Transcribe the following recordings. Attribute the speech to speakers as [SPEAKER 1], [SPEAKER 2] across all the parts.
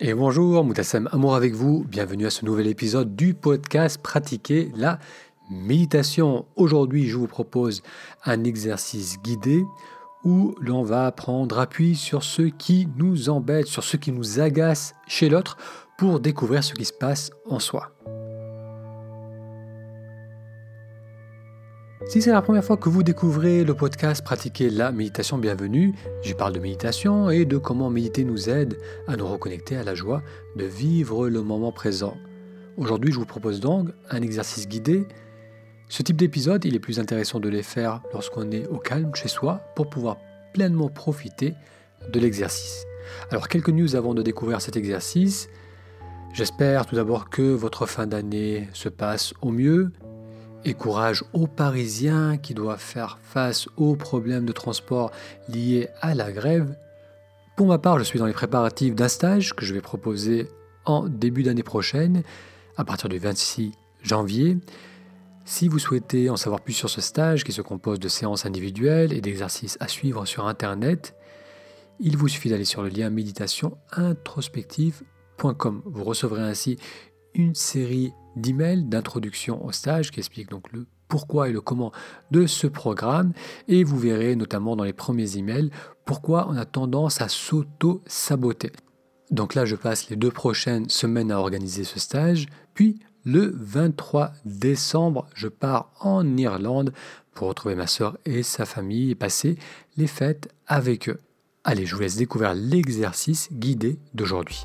[SPEAKER 1] Et bonjour, Moutassem Amour avec vous. Bienvenue à ce nouvel épisode du podcast Pratiquer la méditation. Aujourd'hui, je vous propose un exercice guidé où l'on va prendre appui sur ce qui nous embête, sur ce qui nous agace chez l'autre pour découvrir ce qui se passe en soi. Si c'est la première fois que vous découvrez le podcast Pratiquer la méditation, bienvenue. J'y parle de méditation et de comment méditer nous aide à nous reconnecter à la joie de vivre le moment présent. Aujourd'hui, je vous propose donc un exercice guidé. Ce type d'épisode, il est plus intéressant de les faire lorsqu'on est au calme chez soi pour pouvoir pleinement profiter de l'exercice. Alors, quelques news avant de découvrir cet exercice. J'espère tout d'abord que votre fin d'année se passe au mieux et courage aux Parisiens qui doivent faire face aux problèmes de transport liés à la grève. Pour ma part, je suis dans les préparatifs d'un stage que je vais proposer en début d'année prochaine, à partir du 26 janvier. Si vous souhaitez en savoir plus sur ce stage qui se compose de séances individuelles et d'exercices à suivre sur Internet, il vous suffit d'aller sur le lien méditationintrospective.com. Vous recevrez ainsi une série d'emails d'introduction au stage qui explique donc le pourquoi et le comment de ce programme et vous verrez notamment dans les premiers emails pourquoi on a tendance à s'auto-saboter. Donc là, je passe les deux prochaines semaines à organiser ce stage, puis le 23 décembre, je pars en Irlande pour retrouver ma soeur et sa famille et passer les fêtes avec eux. Allez, je vous laisse découvrir l'exercice guidé d'aujourd'hui.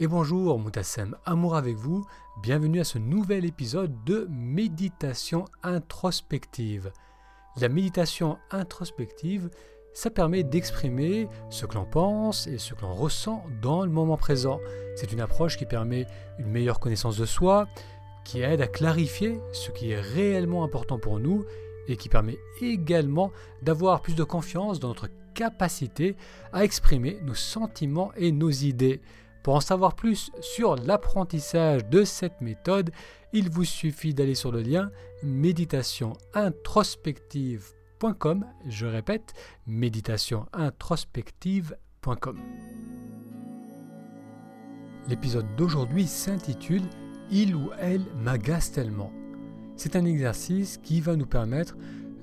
[SPEAKER 1] Et bonjour Moutassem, amour avec vous, bienvenue à ce nouvel épisode de méditation introspective. La méditation introspective, ça permet d'exprimer ce que l'on pense et ce que l'on ressent dans le moment présent. C'est une approche qui permet une meilleure connaissance de soi, qui aide à clarifier ce qui est réellement important pour nous et qui permet également d'avoir plus de confiance dans notre capacité à exprimer nos sentiments et nos idées. Pour en savoir plus sur l'apprentissage de cette méthode, il vous suffit d'aller sur le lien méditationintrospective.com. Je répète, méditationintrospective.com. L'épisode d'aujourd'hui s'intitule Il ou elle m'agace tellement. C'est un exercice qui va nous permettre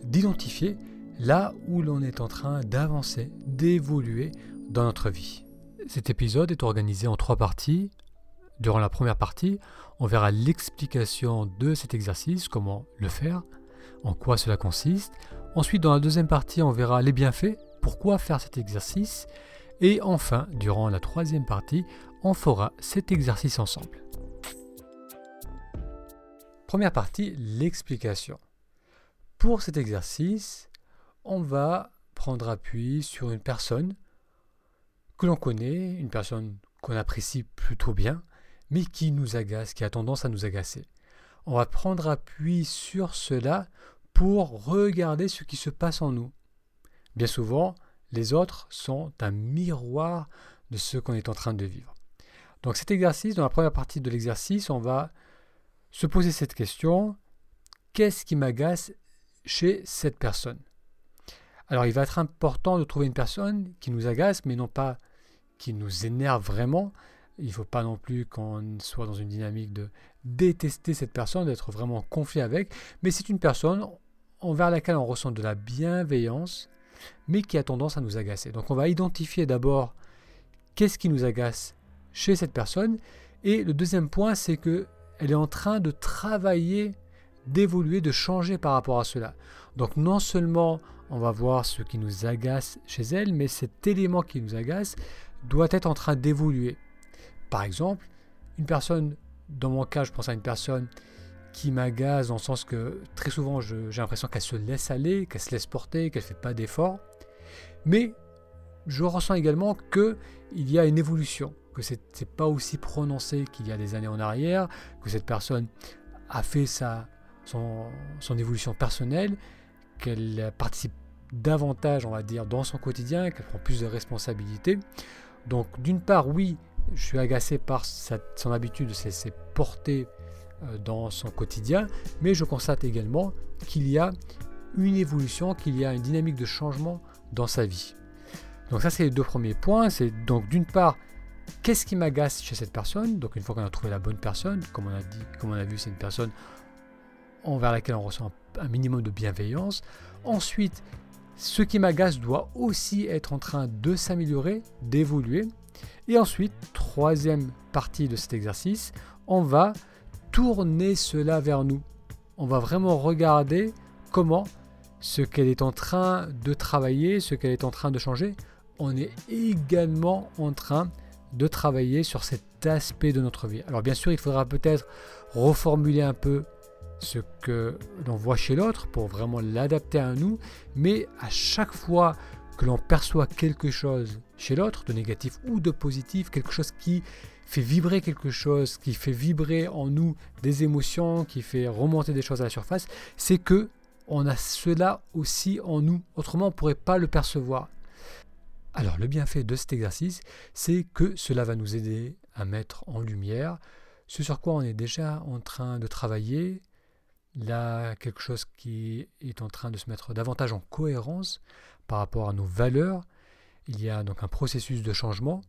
[SPEAKER 1] d'identifier là où l'on est en train d'avancer, d'évoluer dans notre vie. Cet épisode est organisé en trois parties. Durant la première partie, on verra l'explication de cet exercice, comment le faire, en quoi cela consiste. Ensuite, dans la deuxième partie, on verra les bienfaits, pourquoi faire cet exercice. Et enfin, durant la troisième partie, on fera cet exercice ensemble. Première partie, l'explication. Pour cet exercice, on va prendre appui sur une personne que l'on connaît, une personne qu'on apprécie plutôt bien, mais qui nous agace, qui a tendance à nous agacer. On va prendre appui sur cela pour regarder ce qui se passe en nous. Bien souvent, les autres sont un miroir de ce qu'on est en train de vivre. Donc cet exercice, dans la première partie de l'exercice, on va se poser cette question, qu'est-ce qui m'agace chez cette personne? Alors il va être important de trouver une personne qui nous agace, mais non pas qui nous énerve vraiment. Il ne faut pas non plus qu'on soit dans une dynamique de détester cette personne, d'être vraiment confié avec, mais c'est une personne envers laquelle on ressent de la bienveillance, mais qui a tendance à nous agacer. Donc on va identifier d'abord qu'est-ce qui nous agace chez cette personne, et le deuxième point, c'est que elle est en train de travailler, d'évoluer, de changer par rapport à cela. Donc non seulement on va voir ce qui nous agace chez elle, mais cet élément qui nous agace doit être en train d'évoluer. Par exemple, une personne, dans mon cas, je pense à une personne qui m'agace dans le sens que très souvent j'ai l'impression qu'elle se laisse aller, qu'elle se laisse porter, qu'elle ne fait pas d'efforts. Mais je ressens également qu'il y a une évolution, que ce n'est pas aussi prononcé qu'il y a des années en arrière, que cette personne a fait sa, son évolution personnelle, qu'elle participe davantage, on va dire, dans son quotidien, qu'elle prend plus de responsabilités. Donc d'une part, oui, je suis agacé par son habitude de se laisser porter euh, dans son quotidien, mais je constate également qu'il y a une évolution, qu'il y a une dynamique de changement dans sa vie. Donc ça, c'est les deux premiers points. C'est donc d'une part, qu'est-ce qui m'agace chez cette personne? Donc une fois qu'on a trouvé la bonne personne, comme on a dit, comme on a vu, c'est une personne envers laquelle on ressent un minimum de bienveillance. Ensuite, ce qui m'agace doit aussi être en train de s'améliorer, d'évoluer. Et ensuite, troisième partie de cet exercice, on va tourner cela vers nous. On va vraiment regarder comment ce qu'elle est en train de travailler, ce qu'elle est en train de changer, on est également en train de travailler sur cet aspect de notre vie. Alors bien sûr, il faudra peut-être reformuler un peu ce que l'on voit chez l'autre pour vraiment l'adapter à nous, mais à chaque fois que l'on perçoit quelque chose chez l'autre, de négatif ou de positif, quelque chose qui fait vibrer quelque chose, qui fait vibrer en nous des émotions, qui fait remonter des choses à la surface, c'est que on a cela aussi en nous. Autrement, on ne pourrait pas le percevoir. Alors, le bienfait de cet exercice, c'est que cela va nous aider à mettre en lumière ce sur quoi on est déjà en train de travailler, là, quelque chose qui est en train de se mettre davantage en cohérence par rapport à nos valeurs. Il y a donc un processus de changement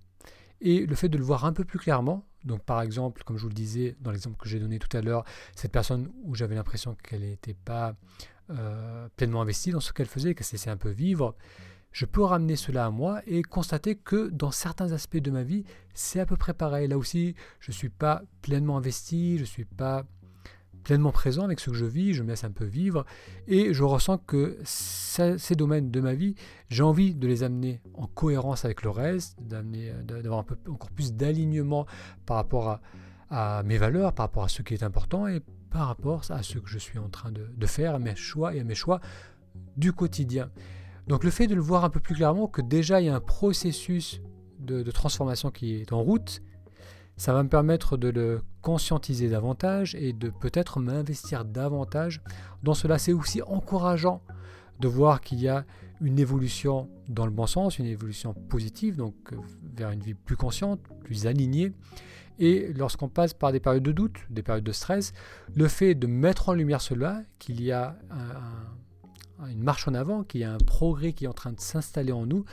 [SPEAKER 1] et le fait de le voir un peu plus clairement, donc par exemple, comme je vous le disais dans l'exemple que j'ai donné tout à l'heure, cette personne où j'avais l'impression qu'elle n'était pas euh, pleinement investie dans ce qu'elle faisait, qu'elle se laissait un peu vivre, je peux ramener cela à moi et constater que dans certains aspects de ma vie, c'est à peu près pareil. Là aussi, je ne suis pas pleinement investi, je ne suis pas pleinement présent avec ce que je vis, je me laisse un peu vivre et je ressens que ces domaines de ma vie, j'ai envie de les amener en cohérence avec le reste, d'avoir un peu encore plus d'alignement par rapport à, mes valeurs, par rapport à ce qui est important et par rapport à ce que je suis en train de, faire, à mes choix et à mes choix du quotidien. Donc le fait de le voir un peu plus clairement, que déjà il y a un processus de transformation qui est en route, ça va me permettre de le conscientiser davantage et de peut-être m'investir davantage dans cela. C'est aussi encourageant de voir qu'il y a une évolution dans le bon sens, une évolution positive, donc euh, vers une vie plus consciente, plus alignée. Et lorsqu'on passe par des périodes de doute, des périodes de stress, le fait de mettre en lumière cela, qu'il y a une marche en avant, qu'il y a un progrès qui est en train de s'installer en nous,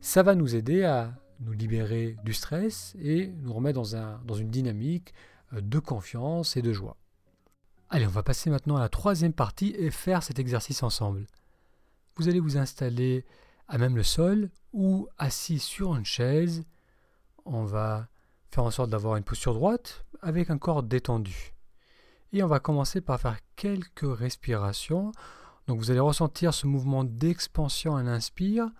[SPEAKER 1] ça va nous aider à nous libérer du stress et nous remettre dans, un, dans une dynamique euh, de confiance et de joie. Allez, on va passer maintenant à la troisième partie et faire cet exercice ensemble. Vous allez vous installer à même le sol ou assis sur une chaise. On va faire en sorte d'avoir une posture droite avec un corps détendu. Et on va commencer par faire quelques respirations. Donc vous allez ressentir ce mouvement d'expansion à l'inspire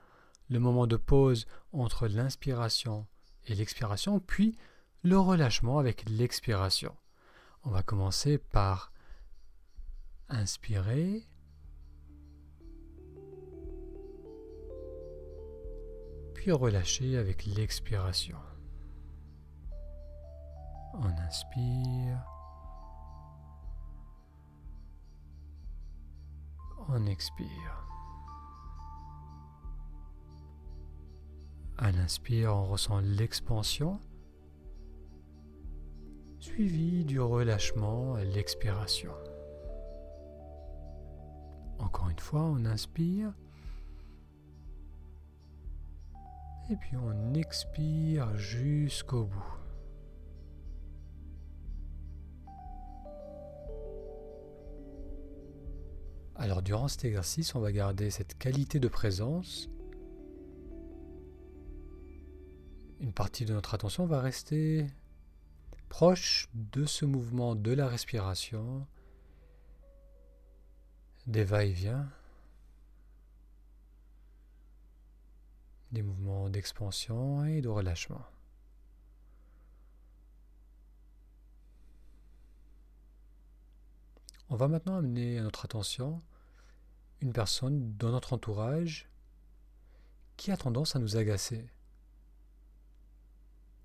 [SPEAKER 1] le moment de pause entre l'inspiration et l'expiration, puis le relâchement avec l'expiration. On va commencer par inspirer. Puis relâcher avec l'expiration. On inspire. On expire. À l'inspire, on ressent l'expansion, suivi du relâchement à l'expiration. Encore une fois, on inspire. Et puis on expire jusqu'au bout. Alors durant cet exercice, on va garder cette qualité de présence une partie de notre attention va rester proche de ce mouvement de la respiration, des va-et-vient, des mouvements d'expansion et de relâchement. On va maintenant amener à notre attention une personne dans notre entourage qui a tendance à nous agacer.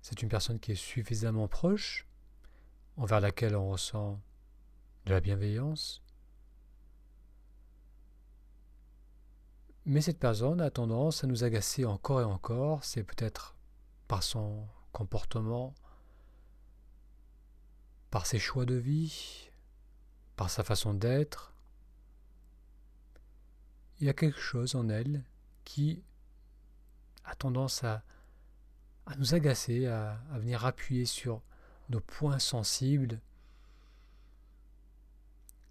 [SPEAKER 1] C'est une personne qui est suffisamment proche, envers laquelle on ressent de la bienveillance. Mais cette personne a tendance à nous agacer encore et encore, c'est peut-être par son comportement, par ses choix de vie, par sa façon d'être. Il y a quelque chose en elle qui a tendance à, à nous agacer, à, venir appuyer sur nos points sensibles.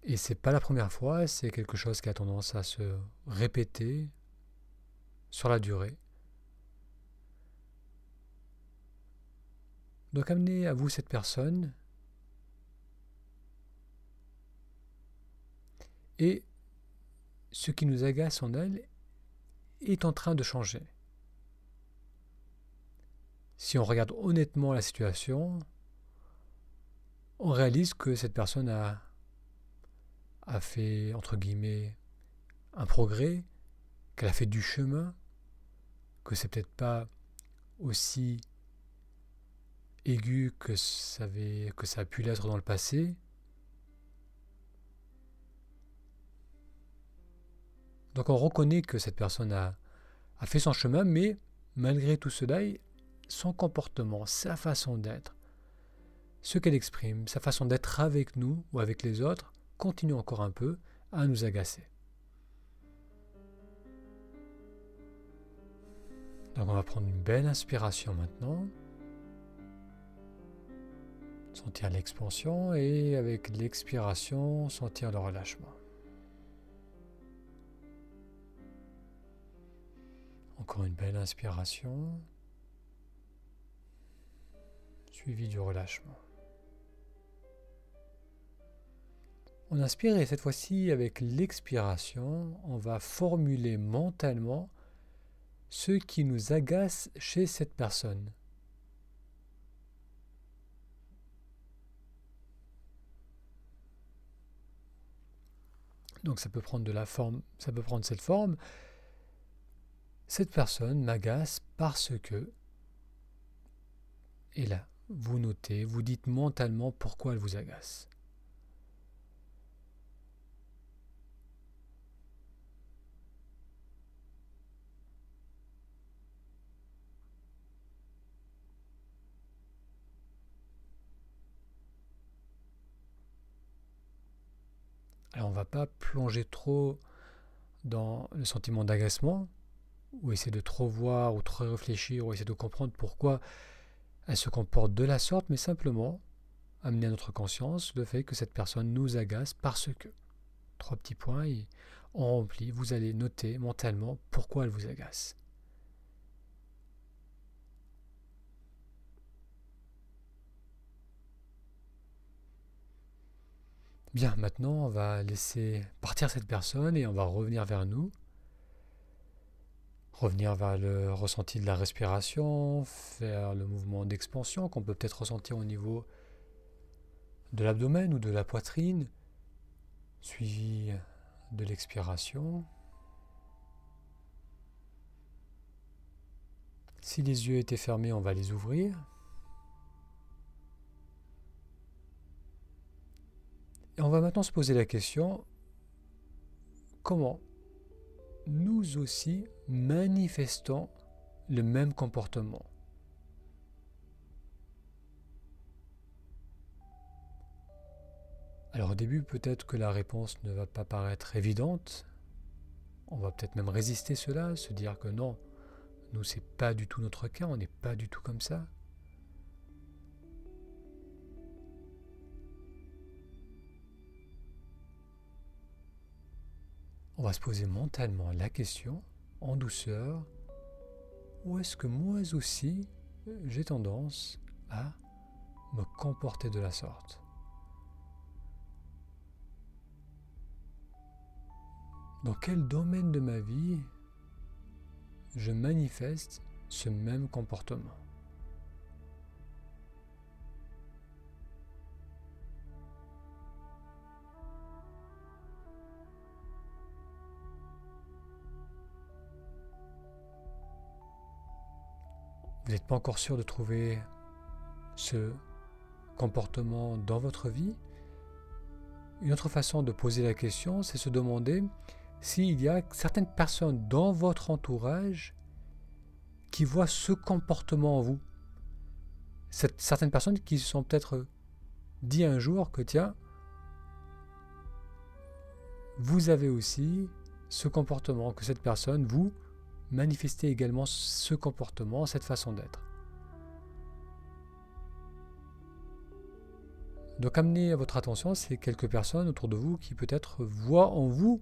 [SPEAKER 1] Et c'est pas la première fois, c'est quelque chose qui a tendance à se répéter sur la durée. Donc amenez à vous cette personne et ce qui nous agace en elle est en train de changer. Si on regarde honnêtement la situation, on réalise que cette personne a, fait, entre guillemets, un progrès, qu'elle a fait du chemin, que c'est peut-être pas aussi aigu que ça, avait, que ça a pu l'être dans le passé. Donc on reconnaît que cette personne a, a fait son chemin, mais malgré tout cela, son comportement, sa façon d'être, ce qu'elle exprime, sa façon d'être avec nous ou avec les autres, continue encore un peu à nous agacer. Donc on va prendre une belle inspiration maintenant. Sentir l'expansion et avec l'expiration, sentir le relâchement. Encore une belle inspiration, suivi du relâchement. On inspire et cette fois-ci, avec l'expiration, on va formuler mentalement ce qui nous agace chez cette personne. Donc ça peut prendre de la forme, ça peut prendre cette forme. Cette personne m'agace parce que et là, vous notez, vous dites mentalement pourquoi elle vous agace. Alors on ne va pas plonger trop dans le sentiment d'agacement, ou essayer de trop voir, ou trop réfléchir, ou essayer de comprendre pourquoi elle se comporte de la sorte, mais simplement amener à notre conscience le fait que cette personne nous agace parce que. Trois petits points et on remplit, vous allez noter mentalement pourquoi elle vous agace. Bien, maintenant on va laisser partir cette personne et on va revenir vers nous. Revenir vers le ressenti de la respiration, faire le mouvement d'expansion qu'on peut peut-être ressentir au niveau de l'abdomen ou de la poitrine, suivi de l'expiration. Si les yeux étaient fermés, on va les ouvrir. Et on va maintenant se poser la question, comment nous aussi manifestons le même comportement. Alors au début, peut-être que la réponse ne va pas paraître évidente. On va peut-être même résister cela, se dire que non, nous c'est pas du tout notre cas, on n'est pas du tout comme ça. on va se poser mentalement la question, en douceur, où est-ce que moi aussi j'ai tendance à me comporter de la sorte? Dans quel domaine de ma vie je manifeste ce même comportement? Vous n'êtes pas encore sûr de trouver ce comportement dans votre vie, une autre façon de poser la question, c'est se demander s'il y a certaines personnes dans votre entourage qui voient ce comportement en vous. certaines personnes qui se sont peut-être dit un jour que tiens, vous avez aussi ce comportement, que cette personne vous manifester également ce comportement, cette façon d'être. Donc amenez à votre attention ces quelques personnes autour de vous qui peut-être voient en vous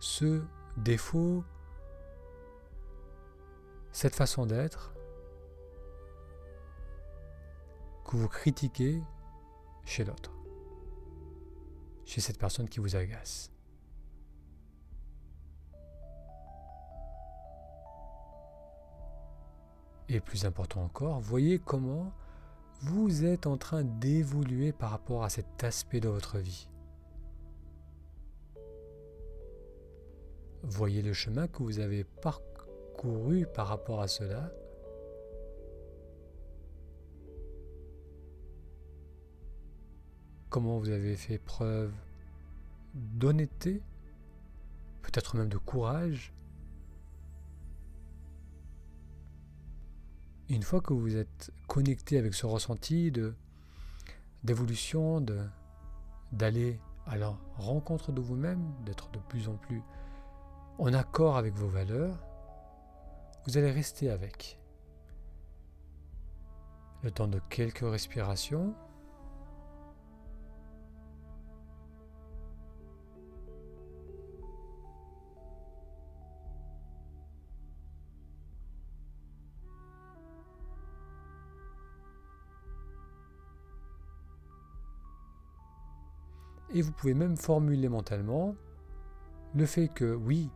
[SPEAKER 1] ce défaut, cette façon d'être que vous critiquez chez l'autre, chez cette personne qui vous agace. Et plus important encore, voyez comment vous êtes en train d'évoluer par rapport à cet aspect de votre vie. Voyez le chemin que vous avez parcouru par rapport à cela. Comment vous avez fait preuve d'honnêteté, peut-être même de courage, une fois que vous êtes connecté avec ce ressenti de d'évolution, d'aller à la rencontre de vous-même, d'être de plus en plus en accord avec vos valeurs, vous allez rester avec. Le temps de quelques respirations. Vous pouvez même formuler mentalement le fait que oui,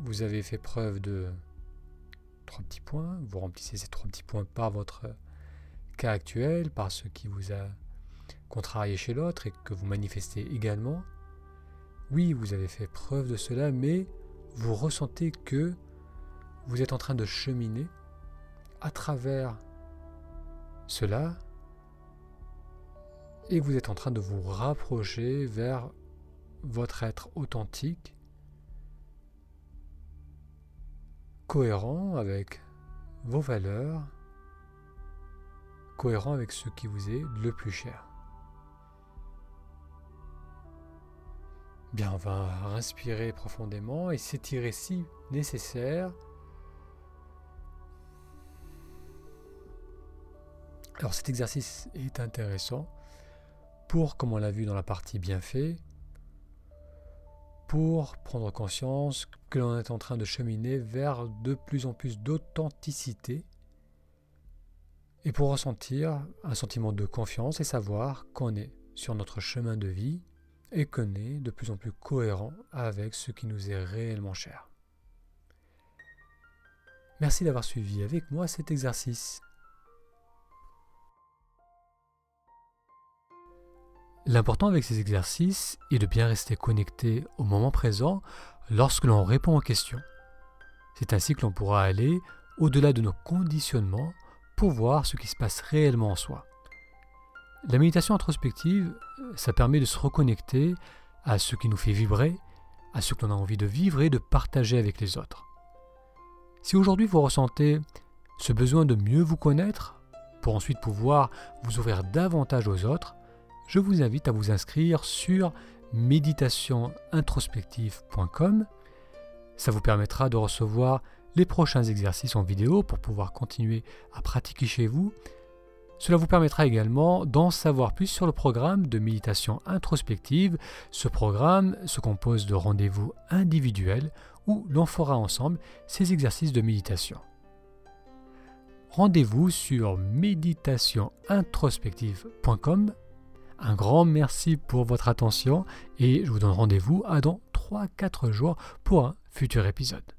[SPEAKER 1] vous avez fait preuve de trois petits points, vous remplissez ces trois petits points par votre cas actuel, par ce qui vous a contrarié chez l'autre et que vous manifestez également. Oui, vous avez fait preuve de cela, mais vous ressentez que vous êtes en train de cheminer à travers cela et vous êtes en train de vous rapprocher vers votre être authentique, cohérent avec vos valeurs, cohérent avec ce qui vous est le plus cher. Bien, on va respirer profondément et s'étirer si nécessaire. Alors cet exercice est intéressant pour, comme on l'a vu dans la partie bienfait, pour prendre conscience que l'on est en train de cheminer vers de plus en plus d'authenticité et pour ressentir un sentiment de confiance et savoir qu'on est sur notre chemin de vie et qu'on est de plus en plus cohérent avec ce qui nous est réellement cher. Merci d'avoir suivi avec moi cet exercice. L'important avec ces exercices est de bien rester connecté au moment présent lorsque l'on répond aux questions. C'est ainsi que l'on pourra aller au-delà de nos conditionnements pour voir ce qui se passe réellement en soi. La méditation introspective, ça permet de se reconnecter à ce qui nous fait vibrer, à ce que l'on a envie de vivre et de partager avec les autres. Si aujourd'hui vous ressentez ce besoin de mieux vous connaître, pour ensuite pouvoir vous ouvrir davantage aux autres, je vous invite à vous inscrire sur méditationintrospective.com. Ça vous permettra de recevoir les prochains exercices en vidéo pour pouvoir continuer à pratiquer chez vous. Cela vous permettra également d'en savoir plus sur le programme de méditation introspective. Ce programme se compose de rendez-vous individuels où l'on fera ensemble ces exercices de méditation. Rendez-vous sur méditationintrospective.com un grand merci pour votre attention et je vous donne rendez-vous à dans 3-4 jours pour un futur épisode.